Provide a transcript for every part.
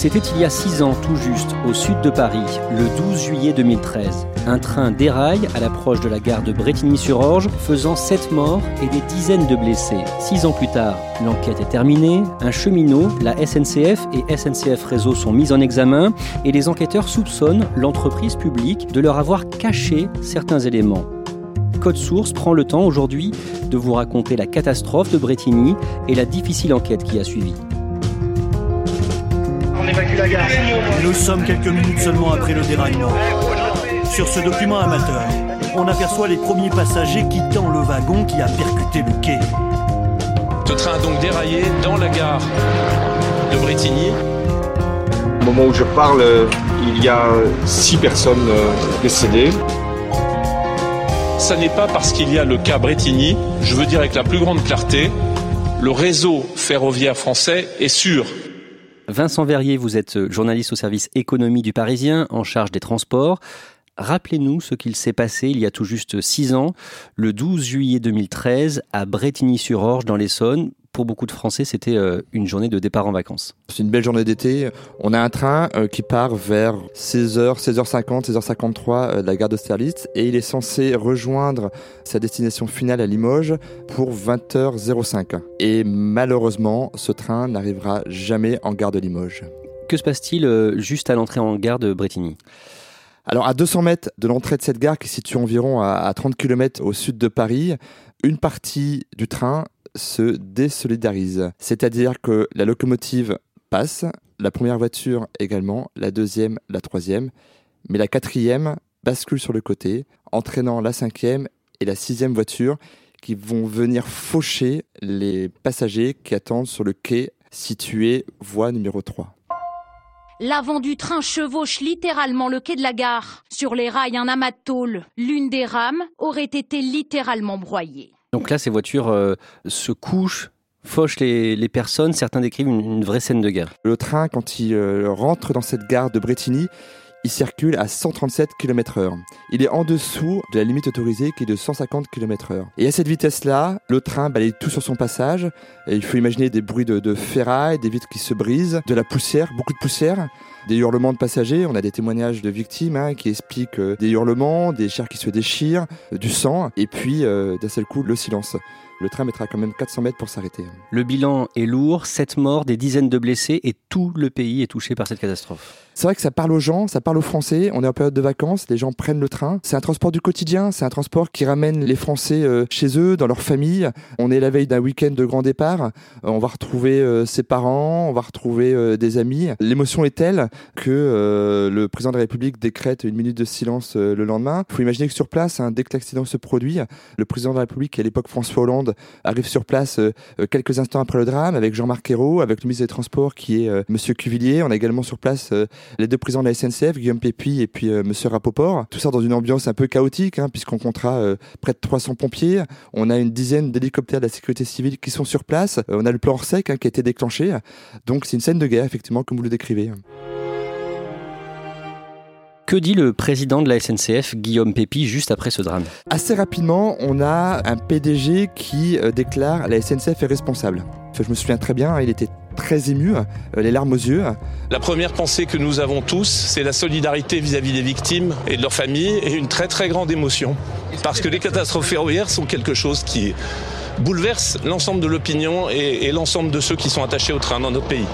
C'était il y a six ans tout juste, au sud de Paris, le 12 juillet 2013. Un train déraille à l'approche de la gare de Bretigny-sur-Orge, faisant sept morts et des dizaines de blessés. Six ans plus tard, l'enquête est terminée, un cheminot, la SNCF et SNCF Réseau sont mis en examen et les enquêteurs soupçonnent l'entreprise publique de leur avoir caché certains éléments. Code Source prend le temps aujourd'hui de vous raconter la catastrophe de Bretigny et la difficile enquête qui a suivi. Nous sommes quelques minutes seulement après le déraillement. Sur ce document amateur, on aperçoit les premiers passagers quittant le wagon qui a percuté le quai. Ce train a donc déraillé dans la gare de Bretigny. Au moment où je parle, il y a six personnes euh, décédées. Ça n'est pas parce qu'il y a le cas Bretigny, je veux dire avec la plus grande clarté, le réseau ferroviaire français est sûr. Vincent Verrier, vous êtes journaliste au service économie du Parisien, en charge des transports. Rappelez-nous ce qu'il s'est passé il y a tout juste six ans, le 12 juillet 2013, à Bretigny-sur-Orge, dans l'Essonne. Pour beaucoup de Français, c'était euh, une journée de départ en vacances. C'est une belle journée d'été. On a un train euh, qui part vers 16h, 16h50, 16h53 de la gare d'Austerlitz et il est censé rejoindre sa destination finale à Limoges pour 20h05. Et malheureusement, ce train n'arrivera jamais en gare de Limoges. Que se passe-t-il euh, juste à l'entrée en gare de Bretigny? Alors à 200 mètres de l'entrée de cette gare qui se situe environ à 30 km au sud de Paris, une partie du train se désolidarise. C'est-à-dire que la locomotive passe, la première voiture également, la deuxième, la troisième, mais la quatrième bascule sur le côté, entraînant la cinquième et la sixième voiture qui vont venir faucher les passagers qui attendent sur le quai situé voie numéro 3. L'avant du train chevauche littéralement le quai de la gare. Sur les rails, un amas de tôle. L'une des rames aurait été littéralement broyée. Donc là, ces voitures euh, se couchent, fauchent les, personnes. Certains décrivent une, vraie scène de guerre. Le train, quand il euh, rentre dans cette gare de Bretigny, il circule à 137 km/h. Il est en dessous de la limite autorisée qui est de 150 km/h. Et à cette vitesse-là, le train balaye tout sur son passage. Et il faut imaginer des bruits de, de ferraille, des vitres qui se brisent, de la poussière, beaucoup de poussière des hurlements de passagers. On a des témoignages de victimes hein, qui expliquent euh, des hurlements, des chairs qui se déchirent, euh, du sang, et puis euh, d'un seul coup le silence. Le train mettra quand même 400 mètres pour s'arrêter. Le bilan est lourd, 7 morts, des dizaines de blessés, et tout le pays est touché par cette catastrophe. C'est vrai que ça parle aux gens, ça parle aux Français. On est en période de vacances, les gens prennent le train. C'est un transport du quotidien, c'est un transport qui ramène les Français euh, chez eux, dans leur famille. On est la veille d'un week-end de grand départ. Euh, on va retrouver euh, ses parents, on va retrouver des amis. L'émotion est telle que le président de la République décrète une minute de silence le lendemain. Il faut imaginer que sur place, dès que l'accident se produit, le président de la République, à l'époque François Hollande, arrive sur place quelques instants après le drame avec Jean-Marc Ayrault, avec le ministre des Transports qui est Monsieur Cuvillier. On a également sur place les deux présidents de la SNCF, Guillaume Pépi et puis. Euh, Monsieur Rapoport. Tout ça dans une ambiance un peu chaotique, hein, puisqu'on comptera euh, près de 300 pompiers. On a une dizaine d'hélicoptères de la sécurité civile qui sont sur place. Euh, on a le plan sec hein, qui a été déclenché. Donc c'est une scène de guerre, effectivement, comme vous le décrivez. Que dit le président de la SNCF, Guillaume Pépi, juste après ce drame? Assez rapidement, on a un PDG qui déclare la SNCF est responsable. je me souviens très bien, il était très émus, les larmes aux yeux. La première pensée que nous avons tous, c'est la solidarité vis-à-vis des victimes et de leurs familles et une très très grande émotion. Parce que les catastrophes ferroviaires sont quelque chose qui bouleverse l'ensemble de l'opinion et, et l'ensemble de ceux qui sont attachés au train dans notre pays.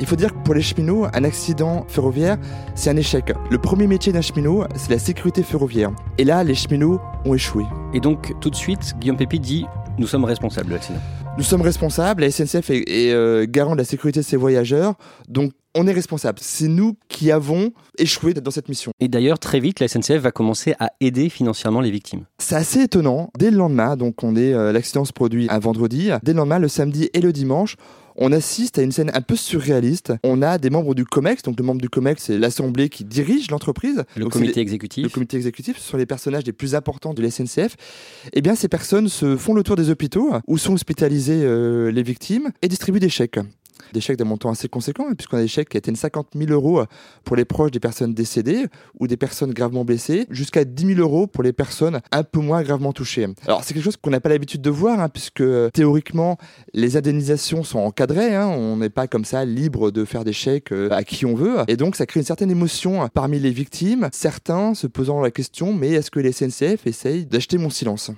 Il faut dire que pour les cheminots, un accident ferroviaire, c'est un échec. Le premier métier d'un cheminot, c'est la sécurité ferroviaire. Et là, les cheminots ont échoué. Et donc, tout de suite, Guillaume Pépi dit Nous sommes responsables de l'accident. Nous sommes responsables, la SNCF est, est euh, garant de la sécurité de ses voyageurs, donc on est responsable. C'est nous qui avons échoué dans cette mission. Et d'ailleurs, très vite, la SNCF va commencer à aider financièrement les victimes. C'est assez étonnant. Dès le lendemain, donc on est euh, l'accident se produit un vendredi. Dès le lendemain, le samedi et le dimanche, on assiste à une scène un peu surréaliste. On a des membres du COMEX, donc le membre du COMEX, c'est l'assemblée qui dirige l'entreprise. Le Donc, comité les- exécutif. Le comité exécutif, ce sont les personnages les plus importants de la SNCF. Eh bien, ces personnes se font le tour des hôpitaux où sont hospitalisées euh, les victimes et distribuent des chèques. Des chèques d'un montant assez conséquent, puisqu'on a des chèques qui atteignent 50 000 euros pour les proches des personnes décédées ou des personnes gravement blessées, jusqu'à 10 000 euros pour les personnes un peu moins gravement touchées. Alors, c'est quelque chose qu'on n'a pas l'habitude de voir, hein, puisque euh, théoriquement, les indemnisations sont encadrées. hein. on n'est pas comme ça libre de faire des chèques euh, à qui on veut. Et donc, ça crée une certaine émotion parmi les victimes, certains se posant la question mais est-ce que les SNCF essayent d'acheter mon silence?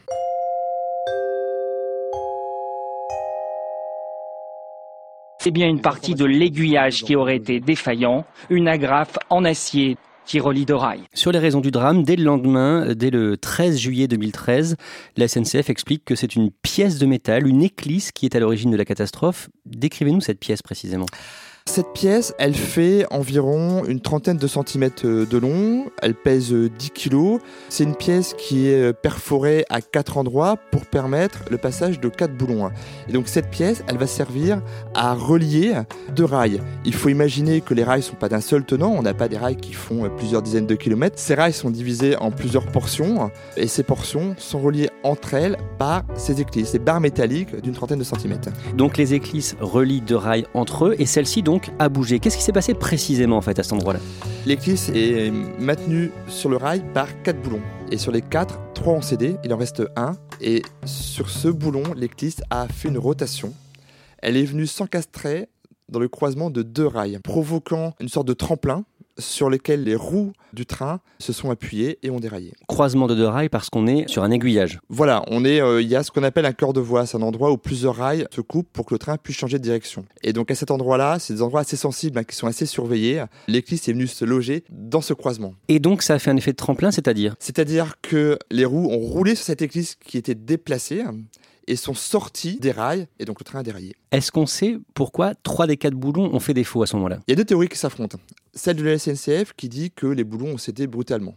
C'est bien une partie de l'aiguillage qui aurait été défaillant, une agrafe en acier qui relie deux rails. Sur les raisons du drame, dès le lendemain, dès le 13 juillet 2013, la SNCF explique que c'est une pièce de métal, une éclisse qui est à l'origine de la catastrophe. Décrivez-nous cette pièce précisément. Cette pièce, elle fait environ une trentaine de centimètres euh, de long, elle pèse euh, 10 kilos. C'est une pièce qui est euh, perforée à quatre endroits pour permettre le passage de quatre boulons. Et donc cette pièce, elle va servir à relier deux rails. Il faut imaginer que les rails sont pas d'un seul tenant, on n'a pas des rails qui font euh, plusieurs dizaines de kilomètres. Ces rails sont divisés en plusieurs portions et ces portions sont reliées entre elles par ces éclisses, ces barres métalliques d'une trentaine de centimètres. Donc les éclisses relient deux rails entre eux et celle-ci donc a bougé. Qu'est-ce qui s'est passé précisément en fait à cet endroit-là? L'éclisse est maintenue sur le rail par quatre boulons. Et sur les quatre, trois ont cédé, il en reste un. Et sur ce boulon, l'éclisse a fait une rotation. Elle est venue s'encastrer dans le croisement de deux rails, provoquant une sorte de tremplin sur lequel les roues du train se sont appuyées et ont déraillé. Croisement de deux rails parce qu'on est sur un aiguillage. Voilà, on est, euh, il y a ce qu'on appelle un cœur de voie, c'est un endroit où plusieurs rails se coupent pour que le train puisse changer de direction. Et donc à cet endroit-là, c'est des endroits assez sensibles, hein, qui sont assez surveillés. L'éclisse est venue se loger dans ce croisement. Et donc ça a fait un effet de tremplin, c'est-à-dire? C'est-à-dire que les roues ont roulé sur cette éclisse qui était déplacée et sont sorties des rails, et donc le train a déraillé. Est-ce qu'on sait pourquoi trois des quatre boulons ont fait défaut à ce moment-là? Il y a deux théories qui s'affrontent. Celle de la SNCF qui dit que les boulons ont cédé brutalement.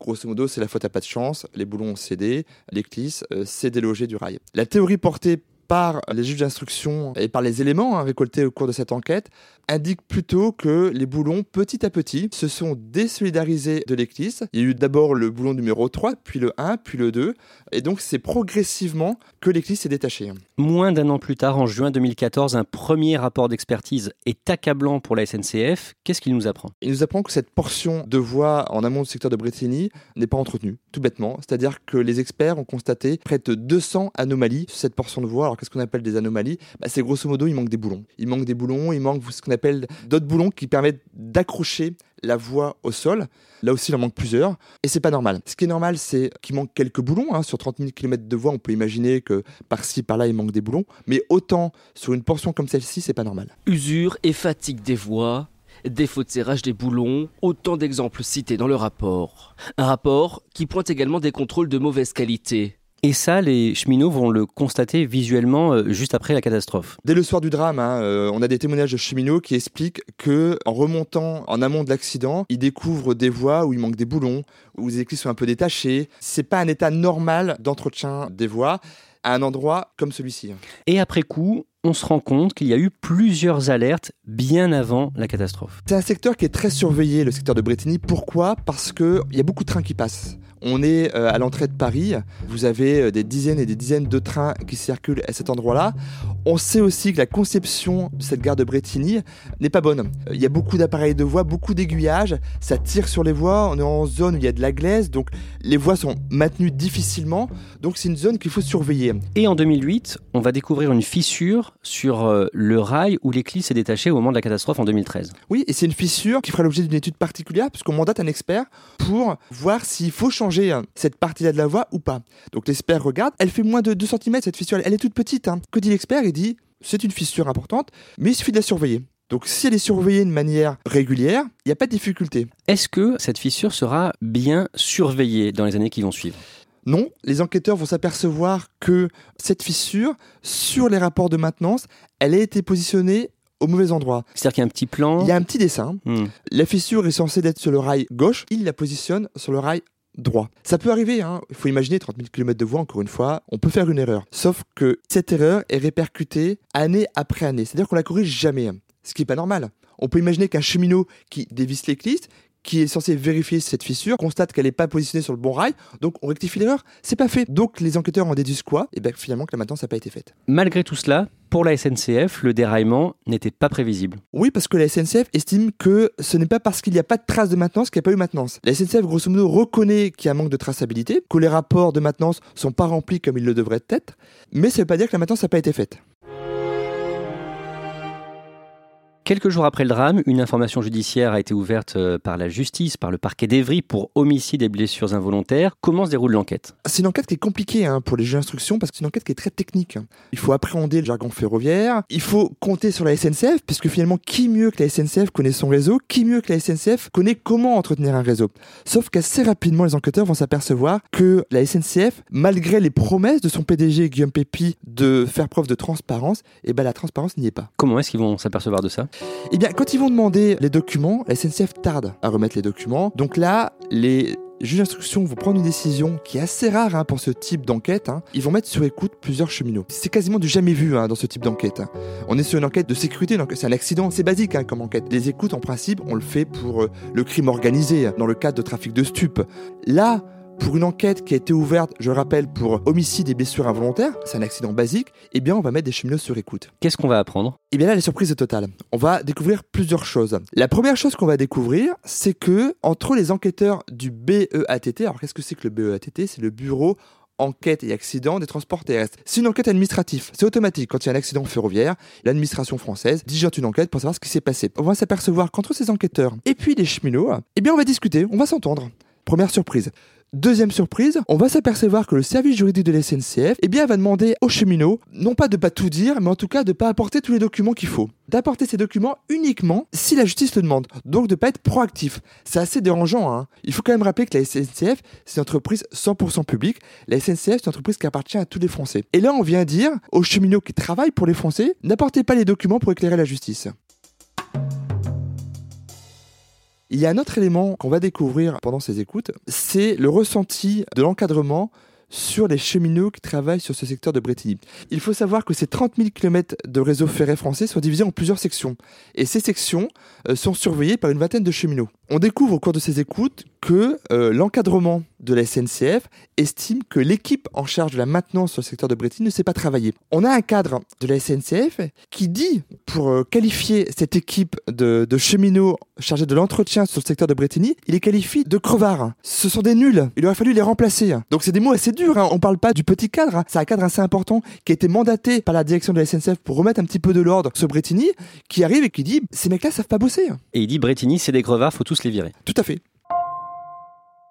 Grosso modo, c'est la faute à pas de chance, les boulons ont cédé, l'éclisse euh, s'est délogée du rail. La théorie portée par les juges d'instruction et par les éléments hein, récoltés au cours de cette enquête indique plutôt que les boulons, petit à petit, se sont désolidarisés de l'éclisse. Il y a eu d'abord le boulon numéro 3, puis le 1, puis le 2, et donc c'est progressivement que l'éclisse s'est détachée. Moins d'un an plus tard, en juin 2014, un premier rapport d'expertise est accablant pour la SNCF. Qu'est-ce qu'il nous apprend? Il nous apprend que cette portion de voie en amont du secteur de Bretigny n'est pas entretenue, tout bêtement. C'est-à-dire que les experts ont constaté près de 200 anomalies sur cette portion de voie. Alors qu'est-ce qu'on appelle des anomalies bah, C'est grosso modo, il manque des boulons. Il manque des boulons, il manque ce qu'on appelle d'autres boulons qui permettent d'accrocher la voie au sol. Là aussi, il en manque plusieurs. Et c'est pas normal. Ce qui est normal, c'est qu'il manque quelques boulons. hein. Sur 30 000 km de voie, on peut imaginer que par-ci, par-là, il manque des boulons. Mais autant sur une portion comme celle-ci, c'est pas normal. Usure et fatigue des voies, défaut de serrage des boulons, autant d'exemples cités dans le rapport. Un rapport qui pointe également des contrôles de mauvaise qualité. Et ça, les cheminots vont le constater visuellement euh, juste après la catastrophe. Dès le soir du drame, hein, euh, on a des témoignages de cheminots qui expliquent que, en remontant en amont de l'accident, ils découvrent des voies où il manque des boulons, où les éclisses sont un peu détachées. C'est pas un état normal d'entretien des voies à un endroit comme celui-ci. Et après coup, on se rend compte qu'il y a eu plusieurs alertes bien avant la catastrophe. C'est un secteur qui est très surveillé, le secteur de Bretigny. Pourquoi? Parce qu'il y a beaucoup de trains qui passent. On est euh, à l'entrée de Paris. Vous avez euh, des dizaines et des dizaines de trains qui circulent à cet endroit-là. On sait aussi que la conception de cette gare de Bretigny n'est pas bonne. Il y a beaucoup d'appareils de voie, beaucoup d'aiguillages, ça tire sur les voies, on est en zone où il y a de la glaise, donc les voies sont maintenues difficilement, donc c'est une zone qu'il faut surveiller. Et en 2008, on va découvrir une fissure sur euh, le rail où l'éclisse s'est détachée au moment de la catastrophe en 2013. Oui, et c'est une fissure qui fera l'objet d'une étude particulière, puisqu'on mandate un expert pour voir s'il faut changer hein, cette partie-là de la voie ou pas. Donc l'expert regarde, elle fait moins de 2 cm cette fissure, elle est toute petite. Hein. Que dit l'expert? Il dit c'est une fissure importante, mais il suffit de la surveiller. Donc si elle est surveillée de manière régulière, il n'y a pas de difficulté. Est-ce que cette fissure sera bien surveillée dans les années qui vont suivre? Non, les enquêteurs vont s'apercevoir que cette fissure, sur les rapports de maintenance, elle a été positionnée au mauvais endroit. C'est-à-dire qu'il y a un petit plan Il y a un petit dessin. Hmm. La fissure est censée être sur le rail gauche, il la positionne sur le rail droit. Ça peut arriver, hein. il faut imaginer 30 000 km de voie, encore une fois, on peut faire une erreur. Sauf que cette erreur est répercutée année après année, c'est-à-dire qu'on la corrige jamais, ce qui n'est pas normal. On peut imaginer qu'un cheminot qui dévisse l'éclisse, qui est censé vérifier cette fissure, constate qu'elle n'est pas positionnée sur le bon rail, donc on rectifie l'erreur. C'est pas fait. Donc les enquêteurs en déduisent quoi? Et bien finalement que la maintenance n'a pas été faite. Malgré tout cela, pour la SNCF, le déraillement n'était pas prévisible. Oui, parce que la SNCF estime que ce n'est pas parce qu'il n'y a pas de traces de maintenance qu'il n'y a pas eu maintenance. La SNCF, grosso modo, reconnaît qu'il y a un manque de traçabilité, que les rapports de maintenance sont pas remplis comme ils le devraient être, mais ça ne veut pas dire que la maintenance n'a pas été faite. Quelques jours après le drame, une information judiciaire a été ouverte euh, par la justice, par le parquet d'Evry pour homicide et blessures involontaires. Comment se déroule l'enquête? C'est une enquête qui est compliquée hein, pour les juges d'instruction parce que c'est une enquête qui est très technique. Il faut appréhender le jargon ferroviaire, il faut compter sur la SNCF puisque finalement qui mieux que la SNCF connaît son réseau, qui mieux que la SNCF connaît comment entretenir un réseau? Sauf qu'assez rapidement les enquêteurs vont s'apercevoir que la SNCF, malgré les promesses de son PDG Guillaume Pépi de faire preuve de transparence, et eh ben la transparence n'y est pas. Comment est-ce qu'ils vont s'apercevoir de ça? Eh bien, quand ils vont demander les documents, la SNCF tarde à remettre les documents. Donc là, les juges d'instruction vont prendre une décision qui est assez rare hein, pour ce type d'enquête. Hein. Ils vont mettre sur écoute plusieurs cheminots. C'est quasiment du jamais vu hein, dans ce type d'enquête. On est sur une enquête de sécurité, c'est un accident, c'est basique comme enquête. Les écoutes, en principe, on le fait pour euh, le crime organisé, dans le cadre de trafic de stupes. Là, pour une enquête qui a été ouverte, je le rappelle, pour homicide et blessures involontaires, c'est un accident basique, eh bien on va mettre des cheminots sur écoute. Qu'est-ce qu'on va apprendre? Eh bien là, la surprise est totale. On va découvrir plusieurs choses. La première chose qu'on va découvrir, c'est que entre les enquêteurs du BEATT, alors qu'est-ce que c'est que le BEATT C'est le Bureau enquête et accident des transports terrestres. C'est une enquête administrative. C'est automatique. Quand il y a un accident ferroviaire, l'administration française digente une enquête pour savoir ce qui s'est passé. On va s'apercevoir qu'entre ces enquêteurs et puis les cheminots, eh bien on va discuter, on va s'entendre. Première surprise. Deuxième surprise, on va s'apercevoir que le service juridique de la SNCF eh bien, va demander aux cheminots, non pas de pas tout dire, mais en tout cas de pas apporter tous les documents qu'il faut. D'apporter ces documents uniquement si la justice le demande. Donc de pas être proactif. C'est assez dérangeant. Hein. Il faut quand même rappeler que la SNCF, c'est une entreprise 100% publique. La SNCF, c'est une entreprise qui appartient à tous les Français. Et là, on vient dire aux cheminots qui travaillent pour les Français, n'apportez pas les documents pour éclairer la justice. Il y a un autre élément qu'on va découvrir pendant ces écoutes, c'est le ressenti de l'encadrement sur les cheminots qui travaillent sur ce secteur de Bretigny. Il faut savoir que ces 30 000 km de réseau ferré français sont divisés en plusieurs sections. Et ces sections euh, sont surveillées par une vingtaine de cheminots. On découvre au cours de ces écoutes que euh, l'encadrement de la SNCF estime que l'équipe en charge de la maintenance sur le secteur de Bretigny ne sait pas travailler. On a un cadre de la SNCF qui dit, pour euh, qualifier cette équipe de, cheminots chargés de l'entretien sur le secteur de Bretigny, il les qualifie de crevards. Ce sont des nuls. Il aurait fallu les remplacer. Donc c'est des mots assez durs. Hein. On parle pas du petit cadre. Hein. C'est un cadre assez important qui a été mandaté par la direction de la SNCF pour remettre un petit peu de l'ordre sur Bretigny, qui arrive et qui dit ces mecs-là savent pas bosser. Et il dit Bretigny, c'est des crevards, faut tous les virer. Tout à fait.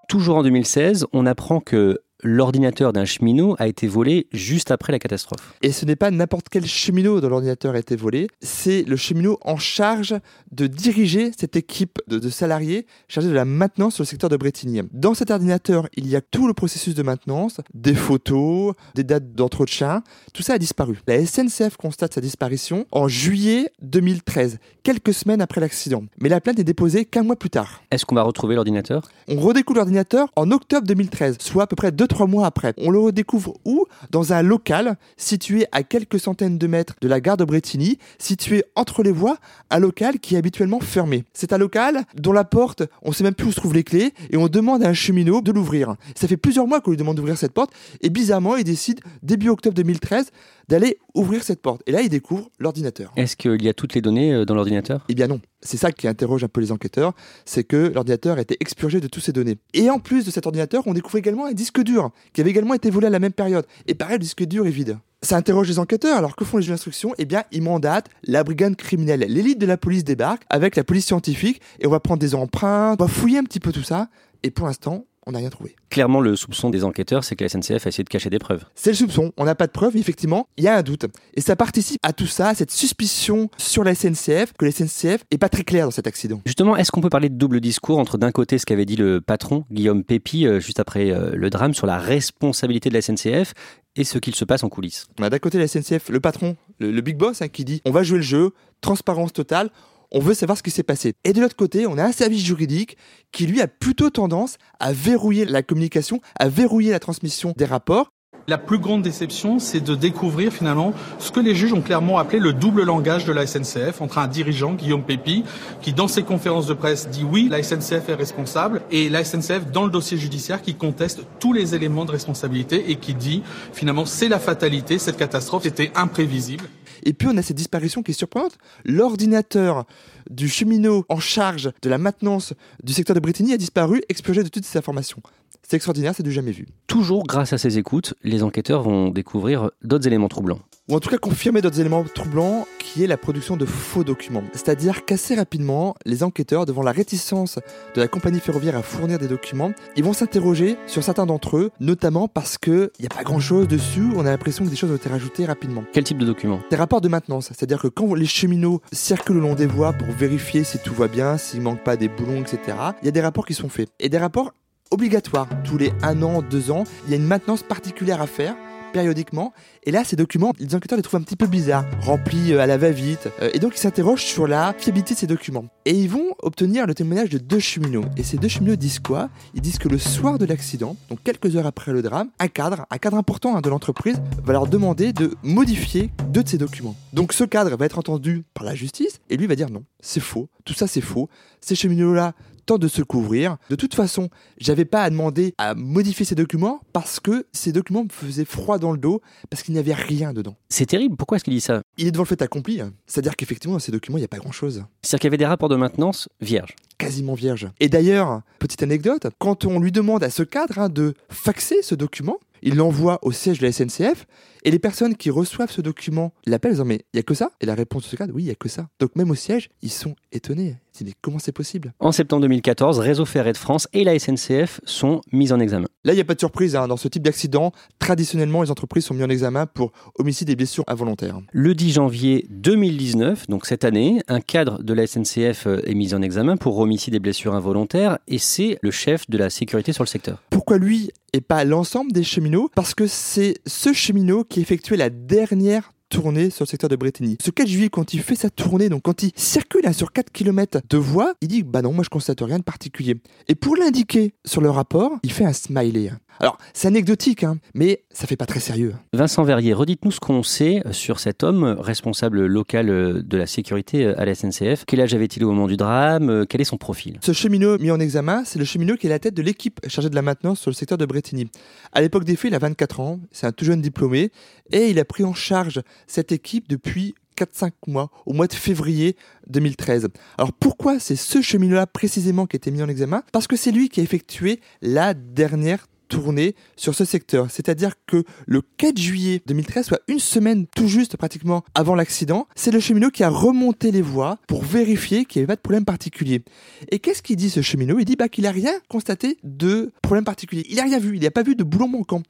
Toujours en 2016, on apprend que l'ordinateur d'un cheminot a été volé juste après la catastrophe. Et ce n'est pas n'importe quel cheminot dont l'ordinateur a été volé, c'est le cheminot en charge de diriger cette équipe de, salariés chargés de la maintenance sur le secteur de Bretigny. Dans cet ordinateur, il y a tout le processus de maintenance, des photos, des dates d'entretien, tout ça a disparu. La SNCF constate sa disparition en juillet 2013, quelques semaines après l'accident. Mais la plainte est déposée qu'un mois plus tard. Est-ce qu'on va retrouver l'ordinateur? On redécouvre l'ordinateur en octobre 2013, soit à peu près deux trois mois après. On le redécouvre où? Dans un local situé à quelques centaines de mètres de la gare de Bretigny, situé entre les voies, un local qui est habituellement fermé. C'est un local dont la porte, on sait même plus où se trouvent les clés, et on demande à un cheminot de l'ouvrir. Ça fait plusieurs mois qu'on lui demande d'ouvrir cette porte, et bizarrement, il décide, début octobre 2013, d'aller ouvrir cette porte. Et là, il découvre l'ordinateur. Est-ce qu'il y a toutes les données euh, dans l'ordinateur? Eh bien non. C'est ça qui interroge un peu les enquêteurs, c'est que l'ordinateur était expurgé de toutes ces données. Et en plus de cet ordinateur, on découvre également un disque dur, qui avait également été volé à la même période. Et pareil, le disque dur est vide. Ça interroge les enquêteurs, alors que font les juges d'instruction Eh bien, ils mandatent la brigade criminelle. L'élite de la police débarque avec la police scientifique, et on va prendre des empreintes, on va fouiller un petit peu tout ça, et pour l'instant, on n'a rien trouvé. Clairement, le soupçon des enquêteurs, c'est que la SNCF a essayé de cacher des preuves. C'est le soupçon, on n'a pas de preuves, effectivement, il y a un doute. Et ça participe à tout ça, à cette suspicion sur la SNCF, que la SNCF est pas très claire dans cet accident. Justement, est-ce qu'on peut parler de double discours entre d'un côté ce qu'avait dit le patron, Guillaume Pépi, euh, juste après euh, le drame, sur la responsabilité de la SNCF, et ce qu'il se passe en coulisses? On a d'un côté la SNCF, le patron, le, le big boss, hein, qui dit on va jouer le jeu, transparence totale, on veut savoir ce qui s'est passé. Et de l'autre côté, on a un service juridique qui, lui, a plutôt tendance à verrouiller la communication, à verrouiller la transmission des rapports. La plus grande déception, c'est de découvrir finalement ce que les juges ont clairement appelé le double langage de la SNCF entre un dirigeant, Guillaume Pépi, qui dans ses conférences de presse dit oui, la SNCF est responsable, et la SNCF dans le dossier judiciaire qui conteste tous les éléments de responsabilité et qui dit finalement c'est la fatalité, cette catastrophe était imprévisible. Et puis on a cette disparition qui est surprenante. L'ordinateur du cheminot en charge de la maintenance du secteur de Brittany a disparu, expurgé de toutes ces informations. C'est extraordinaire, c'est du jamais vu. Toujours grâce à ces écoutes, les enquêteurs vont découvrir d'autres éléments troublants. Ou en tout cas confirmer d'autres éléments troublants, qui est la production de faux documents. C'est-à-dire qu'assez rapidement, les enquêteurs, devant la réticence de la compagnie ferroviaire à fournir des documents, ils vont s'interroger sur certains d'entre eux, notamment parce qu'il n'y a pas grand-chose dessus, on a l'impression que des choses ont été rajoutées rapidement. Quel type de documents? Des rapports de maintenance, c'est-à-dire que quand les cheminots circulent le long des voies pour vérifier si tout va bien, s'il manque pas des boulons, etc., il y a des rapports qui sont faits. Et des rapports obligatoires. Tous les un an, deux ans, il y a une maintenance particulière à faire périodiquement. Et là, ces documents, les enquêteurs les trouvent un petit peu bizarres, remplis euh, à la va-vite. Euh, et donc, ils s'interrogent sur la fiabilité de ces documents. Et ils vont obtenir le témoignage de deux cheminots. Et ces deux cheminots disent quoi? Ils disent que le soir de l'accident, donc quelques heures après le drame, un cadre, un cadre important hein, de l'entreprise, va leur demander de modifier deux de ces documents. Donc, ce cadre va être entendu par la justice et lui va dire non, c'est faux, tout ça c'est faux. Ces cheminots-là temps de se couvrir. De toute façon, j'avais pas à demander à modifier ces documents parce que ces documents me faisaient froid dans le dos parce qu'il n'y avait rien dedans. C'est terrible, pourquoi est-ce qu'il dit ça Il est devant le fait accompli, c'est-à-dire qu'effectivement dans ces documents il n'y a pas grand-chose. C'est-à-dire qu'il y avait des rapports de maintenance vierges Quasiment vierges. Et d'ailleurs, petite anecdote, quand on lui demande à ce cadre hein, de faxer ce document, il l'envoie au siège de la SNCF et les personnes qui reçoivent ce document l'appellent en disant mais il y a que ça? Et la réponse de ce cadre, oui, il y a que ça. Donc même au siège, ils sont étonnés. Mais comment c'est possible? En septembre 2014, Réseau Ferré de France et la SNCF sont mis en examen. Là, il n'y a pas de surprise. hein. Dans ce type d'accident, traditionnellement, les entreprises sont mises en examen pour homicide et blessures involontaires. Le 10 janvier 2019, donc cette année, un cadre de la SNCF euh, est mis en examen pour homicide et blessures involontaires et c'est le chef de la sécurité sur le secteur. Pourquoi lui et pas l'ensemble des cheminots? Parce que c'est ce cheminot qui effectuait la dernière tournée sur le secteur de Bretigny. Ce 4 juillet, quand il fait sa tournée, donc quand il circule hein, sur 4 km de voie, il dit Bah non, moi je constate rien de particulier. Et pour l'indiquer sur le rapport, il fait un smiley. Alors, c'est anecdotique, hein, mais ça fait pas très sérieux. Vincent Verrier, redites-nous ce qu'on sait sur cet homme responsable local euh, de la sécurité euh, à la SNCF. Quel âge avait-il au moment du drame Euh, Quel est son profil? Ce cheminot mis en examen, c'est le cheminot qui est à la tête de l'équipe chargée de la maintenance sur le secteur de Bretigny. À l'époque des faits, il a 24 ans, c'est un tout jeune diplômé, et il a pris en charge cette équipe depuis 4-5 mois, au mois de février 2013. Alors pourquoi c'est ce cheminot-là précisément qui a été mis en examen? Parce que c'est lui qui a effectué la dernière tournée sur ce secteur. C'est-à-dire que le 4 juillet 2013, soit une semaine tout juste pratiquement avant l'accident, c'est le cheminot qui a remonté les voies pour vérifier qu'il n'y avait pas de problème particulier. Et qu'est-ce qu'il dit ce cheminot? Il dit bah, qu'il n'a rien constaté de problème particulier. Il n'a rien vu, il n'a pas vu de boulon manquant.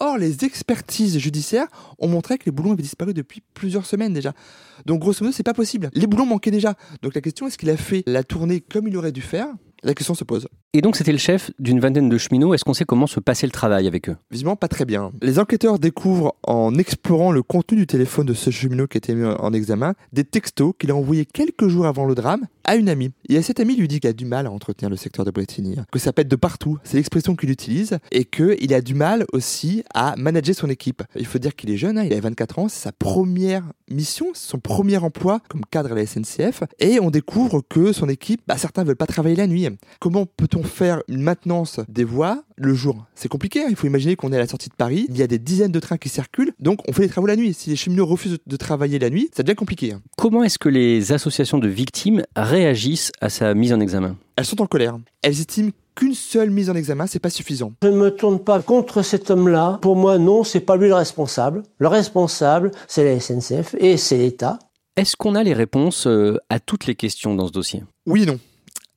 Or, les expertises judiciaires ont montré que les boulons avaient disparu depuis plusieurs semaines déjà. Donc, grosso modo, c'est pas possible. Les boulons manquaient déjà. Donc, la question est-ce qu'il a fait la tournée comme il aurait dû faire? La question se pose. Et donc c'était le chef d'une vingtaine de cheminots. Est-ce qu'on sait comment se passait le travail avec eux? Visiblement pas très bien. Les enquêteurs découvrent en explorant le contenu du téléphone de ce cheminot qui a été mis en examen des textos qu'il a envoyés quelques jours avant le drame à une amie. Et cet ami lui dit qu'il a du mal à entretenir le secteur de Bretigny, que ça pète de partout, c'est l'expression qu'il utilise, et qu'il a du mal aussi à manager son équipe. Il faut dire qu'il est jeune, hein, il a 24 ans, c'est sa première mission, son premier emploi comme cadre à la SNCF, et on découvre que son équipe, bah, certains veulent pas travailler la nuit. Comment peut-on faire une maintenance des voies le jour? C'est compliqué, hein. il faut imaginer qu'on est à la sortie de Paris, il y a des dizaines de trains qui circulent, donc on fait les travaux la nuit. Si les cheminots refusent de travailler la nuit, ça devient compliqué. Hein. Comment est-ce que les associations de victimes réagissent à sa mise en examen? Elles sont en colère. Elles estiment qu'une seule mise en examen, c'est pas suffisant. Je ne me tourne pas contre cet homme-là. Pour moi, non, c'est pas lui le responsable. Le responsable, c'est la SNCF et c'est l'État. Est-ce qu'on a les réponses euh, à toutes les questions dans ce dossier? Oui et non.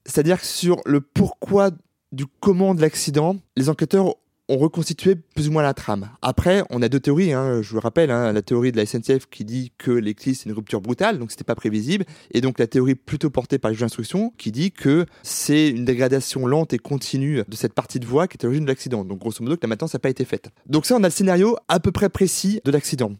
C'est-à-dire que sur le pourquoi du comment de l'accident, les enquêteurs ont reconstitué plus ou moins la trame. Après, on a deux théories. Hein, je vous le rappelle, hein, la théorie de la SNCF qui dit que l'éclipse c'est une rupture brutale, donc c'était pas prévisible, et donc la théorie plutôt portée par les juges d'instruction qui dit que c'est une dégradation lente et continue de cette partie de voie qui est à l'origine de l'accident. Donc grosso modo que la maintenance n'a pas été faite. Donc ça, on a le scénario à peu près précis de l'accident.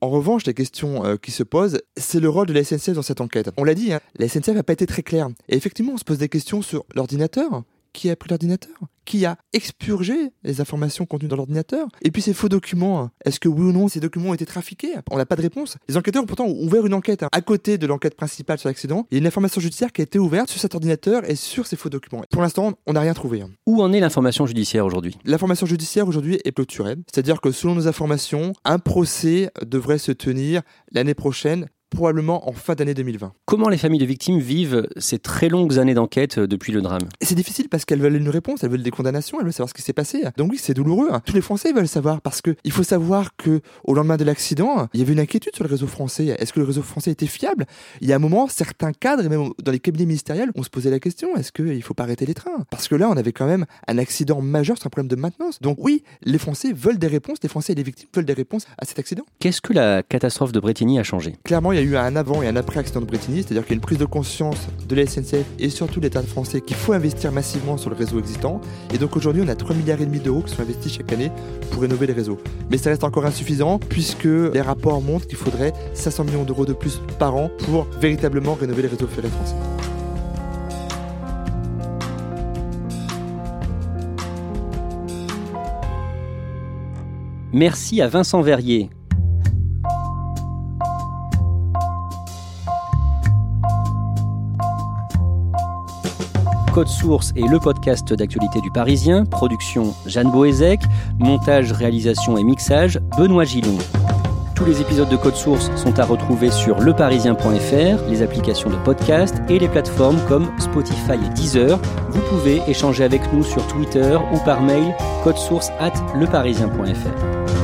En revanche, la question euh, qui se pose, c'est le rôle de la SNCF dans cette enquête. On l'a dit, hein, la SNCF n'a pas été très claire. Et effectivement, on se pose des questions sur l'ordinateur, qui a pris l'ordinateur Qui a expurgé les informations contenues dans l'ordinateur Et puis ces faux documents, est-ce que oui ou non ces documents ont été trafiqués? On n'a pas de réponse. Les enquêteurs ont pourtant ouvert une enquête. Hein. À côté de l'enquête principale sur l'accident, il y a une information judiciaire qui a été ouverte sur cet ordinateur et sur ces faux documents. Pour l'instant, on n'a rien trouvé. Hein. Où en est l'information judiciaire aujourd'hui? L'information judiciaire aujourd'hui est clôturée. C'est-à-dire que selon nos informations, un procès devrait se tenir l'année prochaine probablement en fin d'année 2020. Comment les familles de victimes vivent ces très longues années d'enquête euh, depuis le drame? C'est difficile parce qu'elles veulent une réponse, elles veulent des condamnations, elles veulent savoir ce qui s'est passé. Donc oui, c'est douloureux. Tous les Français veulent savoir parce que il faut savoir que au lendemain de l'accident, il y avait une inquiétude sur le réseau français. Est-ce que le réseau français était fiable? Il y a un moment, certains cadres et même dans les cabinets ministériels, on se posait la question est-ce qu'il faut pas arrêter les trains? Parce que là, on avait quand même un accident majeur sur un problème de maintenance. Donc oui, les Français veulent des réponses, les Français et les victimes veulent des réponses à cet accident. Qu'est-ce que la catastrophe de Bretigny a changé? Clairement, il y a eu un avant et un après accident de Bretigny, c'est-à-dire qu'il y a une prise de conscience de la SNCF et surtout de l'État français qu'il faut investir massivement sur le réseau existant. Et donc aujourd'hui, on a 3 milliards d'euros qui sont investis chaque année pour rénover les réseaux. Mais ça reste encore insuffisant puisque les rapports montrent qu'il faudrait 500 millions d'euros de plus par an pour véritablement rénover les réseaux ferrés français. Merci à Vincent Verrier, Code Source est le podcast d'actualité du Parisien. Production Jeanne Boézek. Montage, réalisation et mixage Benoît Gillon. Tous les épisodes de Code Source sont à retrouver sur leparisien.fr, les applications de podcast et les plateformes comme Spotify et Deezer. Vous pouvez échanger avec nous sur Twitter ou par mail codesource at leparisien.fr.